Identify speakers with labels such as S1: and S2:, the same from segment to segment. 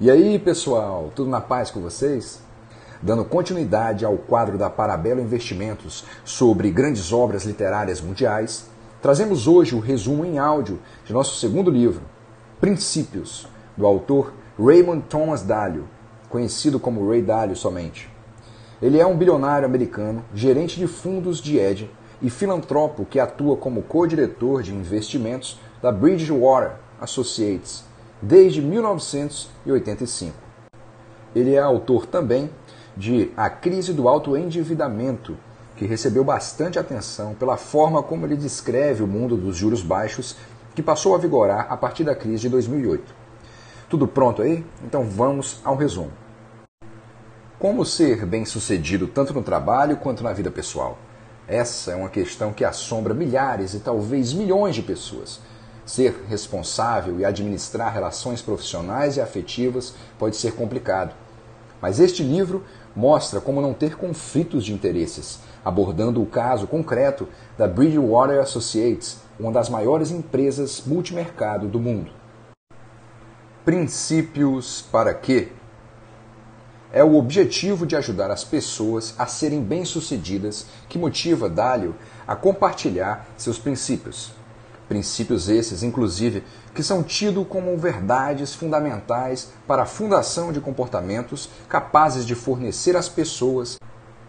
S1: E aí, pessoal, tudo na paz com vocês? Dando continuidade ao quadro da Parabelo Investimentos sobre grandes obras literárias mundiais, trazemos hoje o resumo em áudio de nosso segundo livro, Princípios, do autor Raymond Thomas Dalio, conhecido como Ray Dalio somente. Ele é um bilionário americano, gerente de fundos de hedge e filantropo que atua como co-diretor de investimentos da Bridgewater Associates desde 1985. Ele é autor também de A Crise do Alto Endividamento, que recebeu bastante atenção pela forma como ele descreve o mundo dos juros baixos que passou a vigorar a partir da crise de 2008. Tudo pronto aí? Então vamos ao resumo. Como ser bem-sucedido tanto no trabalho quanto na vida pessoal? Essa é uma questão que assombra milhares e talvez milhões de pessoas. Ser responsável e administrar relações profissionais e afetivas pode ser complicado. Mas este livro mostra como não ter conflitos de interesses, abordando o caso concreto da Bridgewater Associates, uma das maiores empresas multimercado do mundo. Princípios para quê? É o objetivo de ajudar as pessoas a serem bem-sucedidas que motiva Dálio a compartilhar seus princípios. Princípios esses, inclusive, que são tidos como verdades fundamentais para a fundação de comportamentos capazes de fornecer às pessoas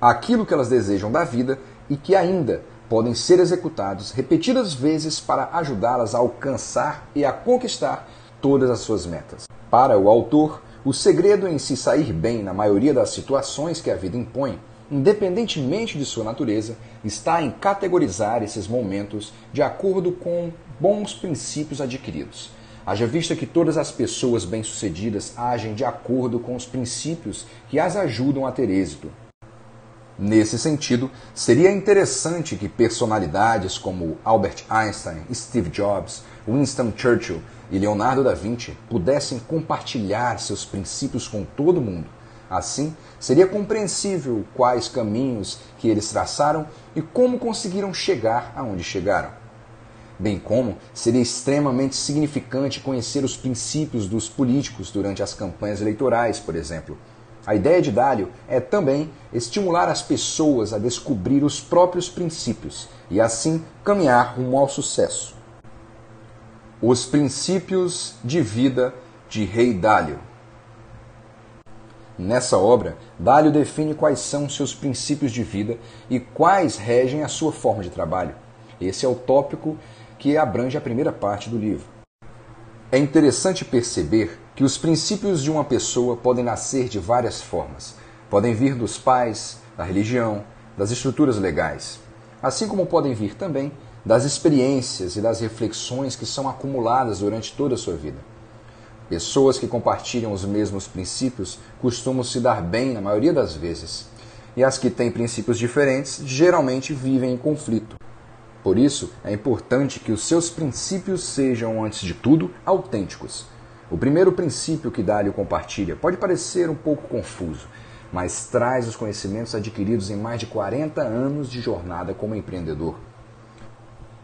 S1: aquilo que elas desejam da vida e que ainda podem ser executados repetidas vezes para ajudá-las a alcançar e a conquistar todas as suas metas. Para o autor, o segredo em se sair bem na maioria das situações que a vida impõe, independentemente de sua natureza, está em categorizar esses momentos de acordo com bons princípios adquiridos. Haja vista que todas as pessoas bem-sucedidas agem de acordo com os princípios que as ajudam a ter êxito. Nesse sentido, seria interessante que personalidades como Albert Einstein, Steve Jobs, Winston Churchill e Leonardo da Vinci pudessem compartilhar seus princípios com todo mundo. Assim, seria compreensível quais caminhos que eles traçaram e como conseguiram chegar aonde chegaram. Bem como seria extremamente significante conhecer os princípios dos políticos durante as campanhas eleitorais, por exemplo. A ideia de Dálio é também estimular as pessoas a descobrir os próprios princípios e assim caminhar rumo ao sucesso. Os princípios de vida de Rei Dálio. Nessa obra, Dálio define quais são seus princípios de vida e quais regem a sua forma de trabalho. Esse é o tópico que abrange a primeira parte do livro. É interessante perceber que os princípios de uma pessoa podem nascer de várias formas. Podem vir dos pais, da religião, das estruturas legais, assim como podem vir também das experiências e das reflexões que são acumuladas durante toda a sua vida. Pessoas que compartilham os mesmos princípios costumam se dar bem na maioria das vezes, e as que têm princípios diferentes geralmente vivem em conflito. Por isso, é importante que os seus princípios sejam, antes de tudo, autênticos. O primeiro princípio que Dálio compartilha pode parecer um pouco confuso, mas traz os conhecimentos adquiridos em mais de 40 anos de jornada como empreendedor.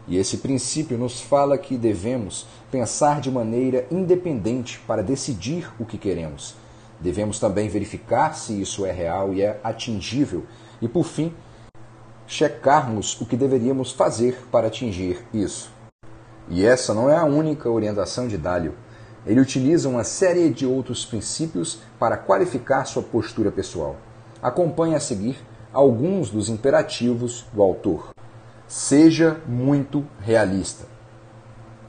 S1: E esse princípio nos fala que devemos pensar de maneira independente para decidir o que queremos. Devemos também verificar se isso é real e é atingível. E, por fim, checarmos o que deveríamos fazer para atingir isso. E essa não é a única orientação de Dálio. Ele utiliza uma série de outros princípios para qualificar sua postura pessoal. Acompanhe a seguir alguns dos imperativos do autor. Seja muito realista.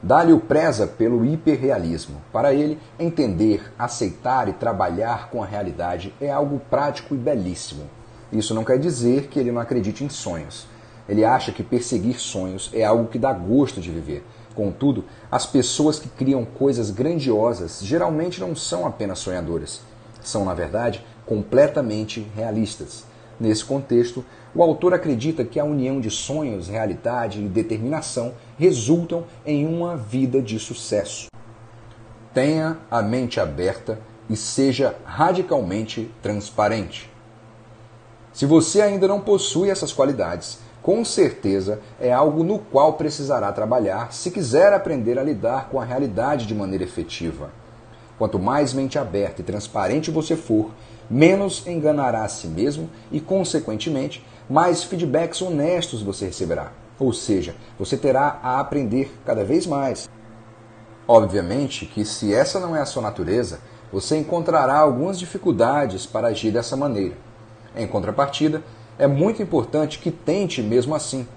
S1: Dá-lhe preza pelo hiperrealismo. Para ele, entender, aceitar e trabalhar com a realidade é algo prático e belíssimo. Isso não quer dizer que ele não acredite em sonhos. Ele acha que perseguir sonhos é algo que dá gosto de viver. Contudo, as pessoas que criam coisas grandiosas geralmente não são apenas sonhadoras. São, na verdade, completamente realistas. Nesse contexto, o autor acredita que a união de sonhos, realidade e determinação resultam em uma vida de sucesso. Tenha a mente aberta e seja radicalmente transparente. Se você ainda não possui essas qualidades, com certeza é algo no qual precisará trabalhar se quiser aprender a lidar com a realidade de maneira efetiva. Quanto mais mente aberta e transparente você for, menos enganará a si mesmo e, consequentemente, mais feedbacks honestos você receberá. Ou seja, você terá a aprender cada vez mais. Obviamente que, se essa não é a sua natureza, você encontrará algumas dificuldades para agir dessa maneira. Em contrapartida, é muito importante que tente mesmo assim,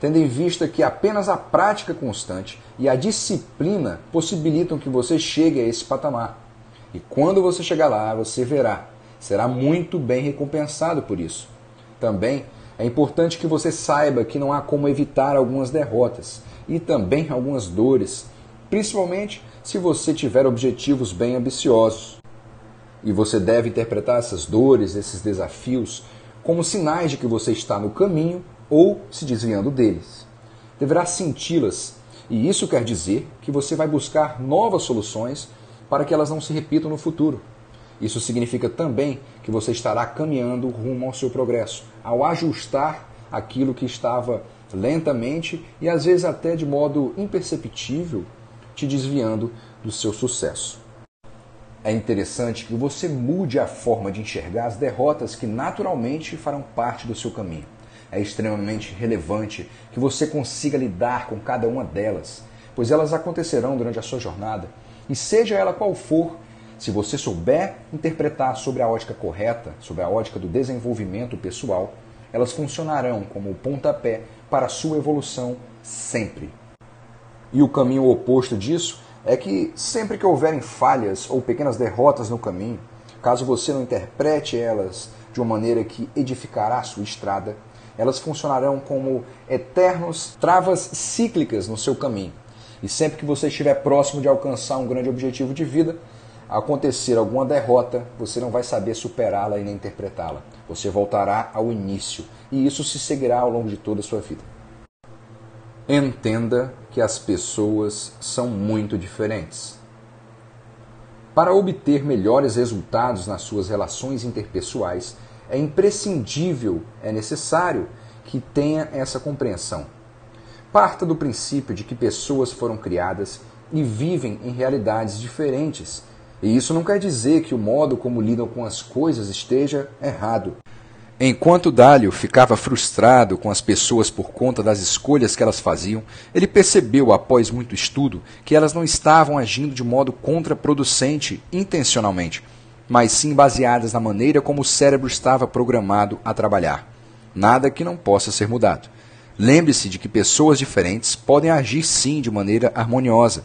S1: tendo em vista que apenas a prática constante e a disciplina possibilitam que você chegue a esse patamar. E quando você chegar lá, você verá, será muito bem recompensado por isso. Também é importante que você saiba que não há como evitar algumas derrotas e também algumas dores, principalmente se você tiver objetivos bem ambiciosos. E você deve interpretar essas dores, esses desafios, como sinais de que você está no caminho ou se desviando deles. Deverá senti-las, e isso quer dizer que você vai buscar novas soluções para que elas não se repitam no futuro. Isso significa também que você estará caminhando rumo ao seu progresso, ao ajustar aquilo que estava lentamente e às vezes até de modo imperceptível te desviando do seu sucesso. É interessante que você mude a forma de enxergar as derrotas que naturalmente farão parte do seu caminho. É extremamente relevante que você consiga lidar com cada uma delas, pois elas acontecerão durante a sua jornada. E seja ela qual for, se você souber interpretar sobre a ótica correta, sobre a ótica do desenvolvimento pessoal, elas funcionarão como o pontapé para a sua evolução sempre. E o caminho oposto disso é que sempre que houverem falhas ou pequenas derrotas no caminho, caso você não interprete elas de uma maneira que edificará a sua estrada, elas funcionarão como eternos travas cíclicas no seu caminho. E sempre que você estiver próximo de alcançar um grande objetivo de vida, acontecer alguma derrota, você não vai saber superá-la e nem interpretá-la. Você voltará ao início e isso se seguirá ao longo de toda a sua vida. Entenda que as pessoas são muito diferentes. Para obter melhores resultados nas suas relações interpessoais, é imprescindível, é necessário que tenha essa compreensão. Parta do princípio de que pessoas foram criadas e vivem em realidades diferentes e isso não quer dizer que o modo como lidam com as coisas esteja errado. Enquanto Dálio ficava frustrado com as pessoas por conta das escolhas que elas faziam, ele percebeu, após muito estudo, que elas não estavam agindo de modo contraproducente intencionalmente, mas sim baseadas na maneira como o cérebro estava programado a trabalhar. Nada que não possa ser mudado. Lembre-se de que pessoas diferentes podem agir sim de maneira harmoniosa.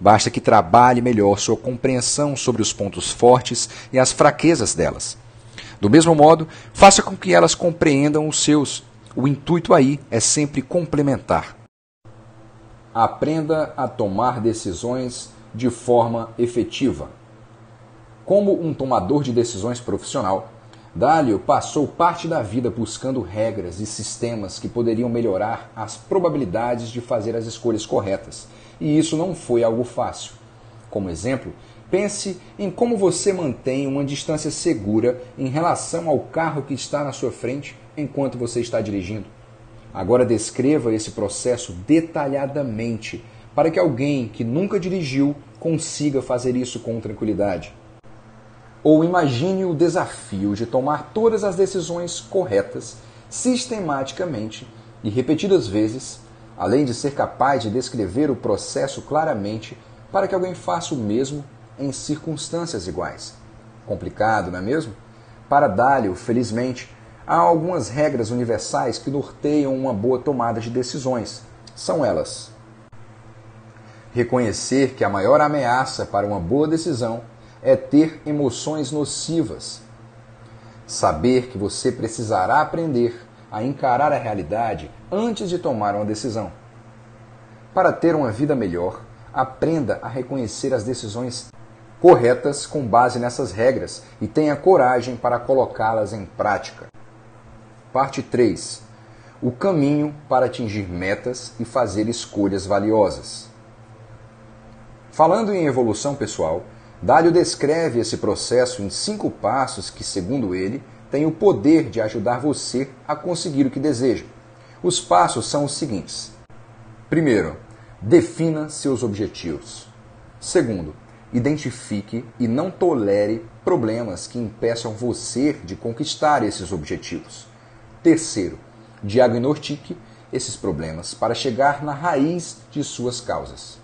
S1: Basta que trabalhe melhor sua compreensão sobre os pontos fortes e as fraquezas delas. Do mesmo modo, faça com que elas compreendam os seus. O intuito aí é sempre complementar. Aprenda a tomar decisões de forma efetiva. Como um tomador de decisões profissional, Dálio passou parte da vida buscando regras e sistemas que poderiam melhorar as probabilidades de fazer as escolhas corretas e isso não foi algo fácil. Como exemplo, pense em como você mantém uma distância segura em relação ao carro que está na sua frente enquanto você está dirigindo. Agora descreva esse processo detalhadamente para que alguém que nunca dirigiu consiga fazer isso com tranquilidade. Ou imagine o desafio de tomar todas as decisões corretas, sistematicamente e repetidas vezes, além de ser capaz de descrever o processo claramente para que alguém faça o mesmo em circunstâncias iguais. Complicado, não é mesmo? Para Dálio, felizmente, há algumas regras universais que norteiam uma boa tomada de decisões. São elas: reconhecer que a maior ameaça para uma boa decisão é ter emoções nocivas. Saber que você precisará aprender a encarar a realidade antes de tomar uma decisão. Para ter uma vida melhor, aprenda a reconhecer as decisões corretas com base nessas regras e tenha coragem para colocá-las em prática. Parte 3. O caminho para atingir metas e fazer escolhas valiosas. Falando em evolução pessoal, Dálio descreve esse processo em cinco passos que, segundo ele, tem o poder de ajudar você a conseguir o que deseja. Os passos são os seguintes: primeiro, defina seus objetivos. Segundo, identifique e não tolere problemas que impeçam você de conquistar esses objetivos. Terceiro, diagnostique esses problemas para chegar na raiz de suas causas.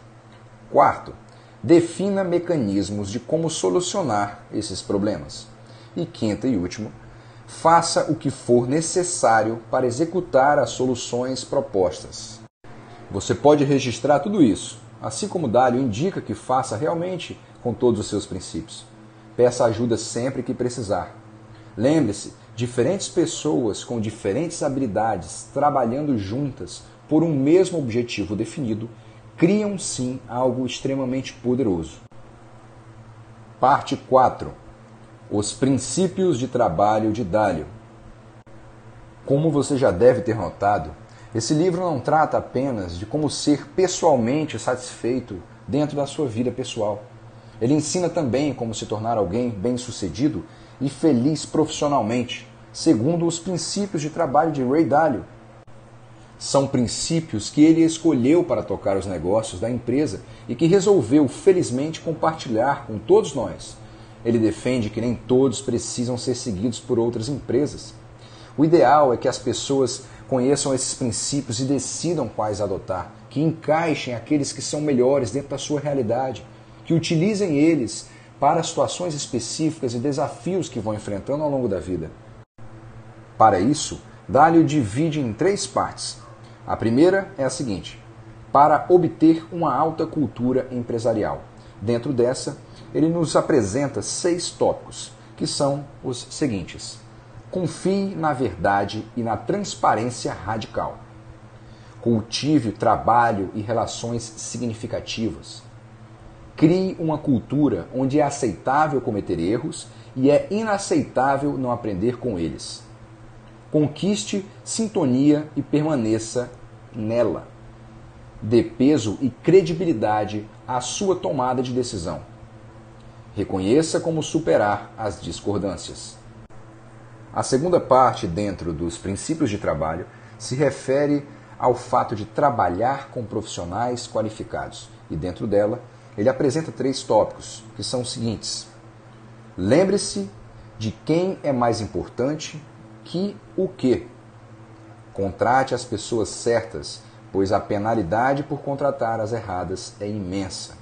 S1: Quarto, defina mecanismos de como solucionar esses problemas. E quinto e último, faça o que for necessário para executar as soluções propostas. Você pode registrar tudo isso, assim como Dálio indica que faça realmente com todos os seus princípios. Peça ajuda sempre que precisar. Lembre-se, diferentes pessoas com diferentes habilidades trabalhando juntas por um mesmo objetivo definido criam sim algo extremamente poderoso. Parte 4 os princípios de trabalho de Dálio. Como você já deve ter notado, esse livro não trata apenas de como ser pessoalmente satisfeito dentro da sua vida pessoal. Ele ensina também como se tornar alguém bem-sucedido e feliz profissionalmente, segundo os princípios de trabalho de Ray Dalio. São princípios que ele escolheu para tocar os negócios da empresa e que resolveu felizmente compartilhar com todos nós ele defende que nem todos precisam ser seguidos por outras empresas. O ideal é que as pessoas conheçam esses princípios e decidam quais adotar, que encaixem aqueles que são melhores dentro da sua realidade, que utilizem eles para situações específicas e desafios que vão enfrentando ao longo da vida. Para isso, Dálio divide em três partes. A primeira é a seguinte: para obter uma alta cultura empresarial. Dentro dessa, ele nos apresenta seis tópicos, que são os seguintes: confie na verdade e na transparência radical. Cultive trabalho e relações significativas. Crie uma cultura onde é aceitável cometer erros e é inaceitável não aprender com eles. Conquiste sintonia e permaneça nela. Dê peso e credibilidade à sua tomada de decisão Reconheça como superar as discordâncias. A segunda parte, dentro dos princípios de trabalho, se refere ao fato de trabalhar com profissionais qualificados. E dentro dela, ele apresenta três tópicos, que são os seguintes: Lembre-se de quem é mais importante que o que. Contrate as pessoas certas, pois a penalidade por contratar as erradas é imensa.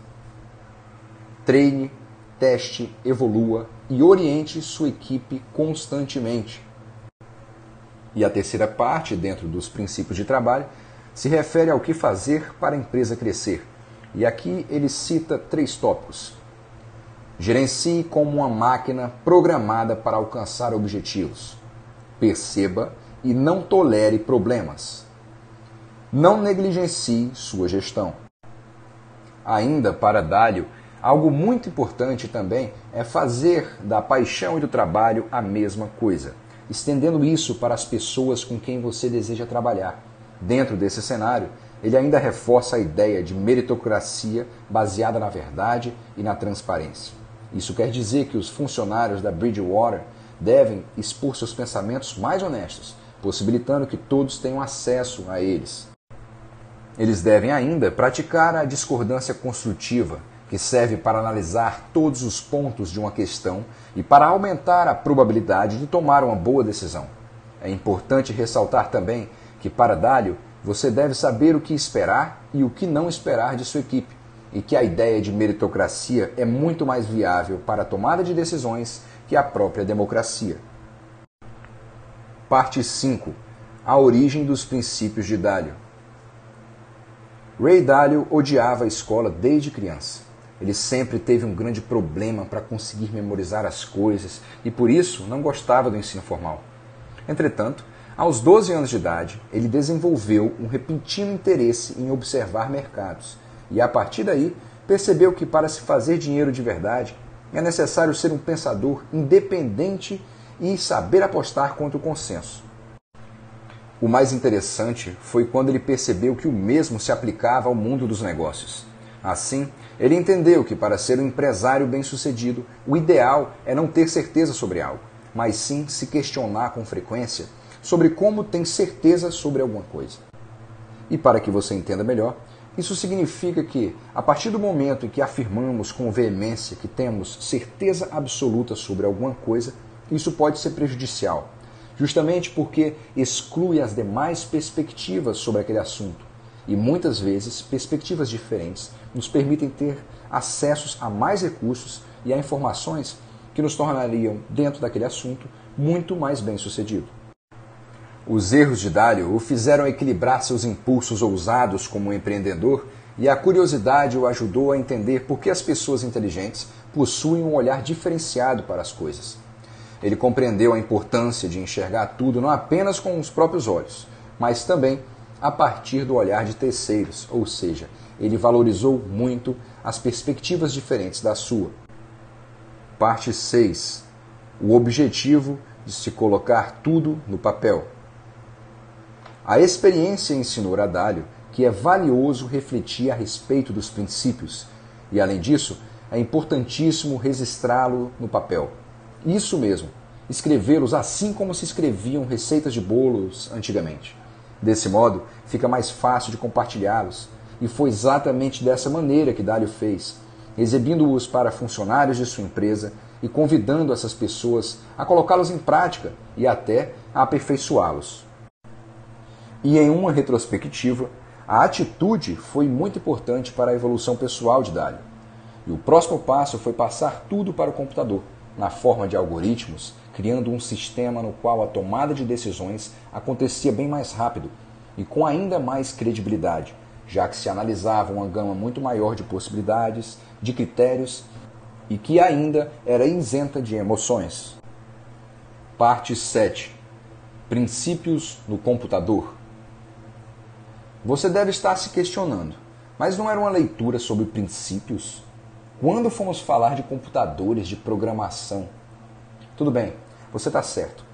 S1: Treine teste, evolua e oriente sua equipe constantemente. E a terceira parte, dentro dos princípios de trabalho, se refere ao que fazer para a empresa crescer. E aqui ele cita três tópicos. Gerencie como uma máquina programada para alcançar objetivos. Perceba e não tolere problemas. Não negligencie sua gestão. Ainda para Dálio, Algo muito importante também é fazer da paixão e do trabalho a mesma coisa, estendendo isso para as pessoas com quem você deseja trabalhar. Dentro desse cenário, ele ainda reforça a ideia de meritocracia baseada na verdade e na transparência. Isso quer dizer que os funcionários da Bridgewater devem expor seus pensamentos mais honestos, possibilitando que todos tenham acesso a eles. Eles devem ainda praticar a discordância construtiva, que serve para analisar todos os pontos de uma questão e para aumentar a probabilidade de tomar uma boa decisão. É importante ressaltar também que, para Dálio, você deve saber o que esperar e o que não esperar de sua equipe, e que a ideia de meritocracia é muito mais viável para a tomada de decisões que a própria democracia. Parte 5 A origem dos princípios de Dálio. Ray Dalio odiava a escola desde criança. Ele sempre teve um grande problema para conseguir memorizar as coisas e por isso não gostava do ensino formal. Entretanto, aos 12 anos de idade, ele desenvolveu um repentino interesse em observar mercados e a partir daí percebeu que para se fazer dinheiro de verdade é necessário ser um pensador independente e saber apostar contra o consenso. O mais interessante foi quando ele percebeu que o mesmo se aplicava ao mundo dos negócios. Assim, ele entendeu que para ser um empresário bem-sucedido, o ideal é não ter certeza sobre algo, mas sim se questionar com frequência sobre como tem certeza sobre alguma coisa. E para que você entenda melhor, Isso significa que, a partir do momento em que afirmamos com veemência que temos certeza absoluta sobre alguma coisa, isso pode ser prejudicial, justamente porque exclui as demais perspectivas sobre aquele assunto. E muitas vezes, perspectivas diferentes nos permitem ter acessos a mais recursos e a informações que nos tornariam, dentro daquele assunto, muito mais bem-sucedido. Os erros de Dário o fizeram equilibrar seus impulsos ousados como empreendedor e a curiosidade o ajudou a entender por que as pessoas inteligentes possuem um olhar diferenciado para as coisas. Ele compreendeu a importância de enxergar tudo não apenas com os próprios olhos, mas também a partir do olhar de terceiros, ou seja, ele valorizou muito as perspectivas diferentes da sua. Parte 6. O objetivo de se colocar tudo no papel. A experiência ensinou a Dálio que é valioso refletir a respeito dos princípios e, além disso, é importantíssimo registrá-lo no papel. Isso mesmo, escrevê-los assim como se escreviam receitas de bolos antigamente. Desse modo, fica mais fácil de compartilhá-los, e foi exatamente dessa maneira que Dálio fez, exibindo-os para funcionários de sua empresa e convidando essas pessoas a colocá-los em prática e até a aperfeiçoá-los. E em uma retrospectiva, a atitude foi muito importante para a evolução pessoal de Dali. E o próximo passo foi passar tudo para o computador, na forma de algoritmos, criando um sistema no qual a tomada de decisões acontecia bem mais rápido e com ainda mais credibilidade, já que se analisava uma gama muito maior de possibilidades, de critérios e que ainda era isenta de emoções. Parte 7 Princípios no computador. Você deve estar se questionando, mas não era uma leitura sobre princípios? Quando fomos falar de computadores, de programação? Tudo bem, você está certo.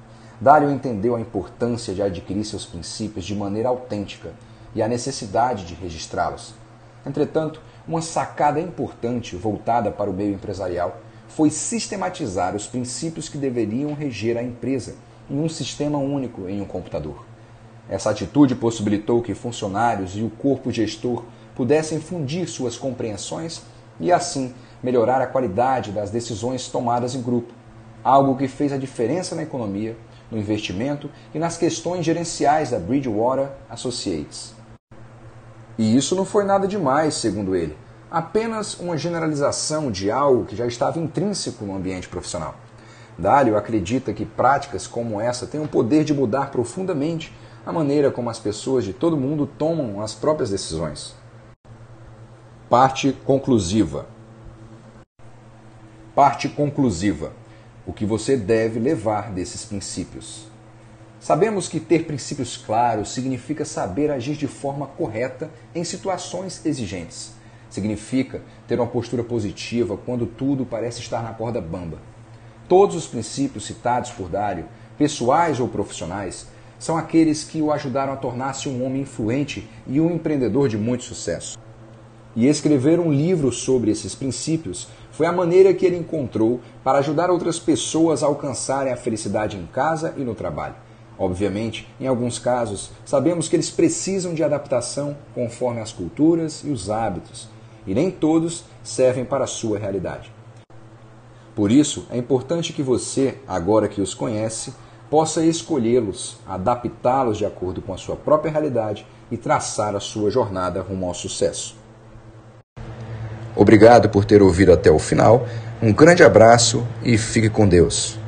S1: Dário entendeu a importância de adquirir seus princípios de maneira autêntica e a necessidade de registrá-los. Entretanto, uma sacada importante voltada para o meio empresarial foi sistematizar os princípios que deveriam reger a empresa em um sistema único em um computador. Essa atitude possibilitou que funcionários e o corpo gestor pudessem fundir suas compreensões e, assim, melhorar a qualidade das decisões tomadas em grupo, algo que fez a diferença na economia, no investimento e nas questões gerenciais da Bridgewater Associates. E isso não foi nada demais, segundo ele, apenas uma generalização de algo que já estava intrínseco no ambiente profissional. Dálio acredita que práticas como essa têm o poder de mudar profundamente a maneira como as pessoas de todo mundo tomam as próprias decisões. Parte conclusiva. Parte conclusiva. O que você deve levar desses princípios. Sabemos que ter princípios claros significa saber agir de forma correta em situações exigentes. Significa ter uma postura positiva quando tudo parece estar na corda bamba. Todos os princípios citados por Dário, pessoais ou profissionais, são aqueles que o ajudaram a tornar-se um homem influente e um empreendedor de muito sucesso. E escrever um livro sobre esses princípios foi a maneira que ele encontrou para ajudar outras pessoas a alcançarem a felicidade em casa e no trabalho. Obviamente, em alguns casos, sabemos que eles precisam de adaptação conforme as culturas e os hábitos, e nem todos servem para a sua realidade. Por isso, é importante que você, agora que os conhece, possa escolhê-los, adaptá-los de acordo com a sua própria realidade e traçar a sua jornada rumo ao sucesso. Obrigado por ter ouvido até o final. Um grande abraço e fique com Deus.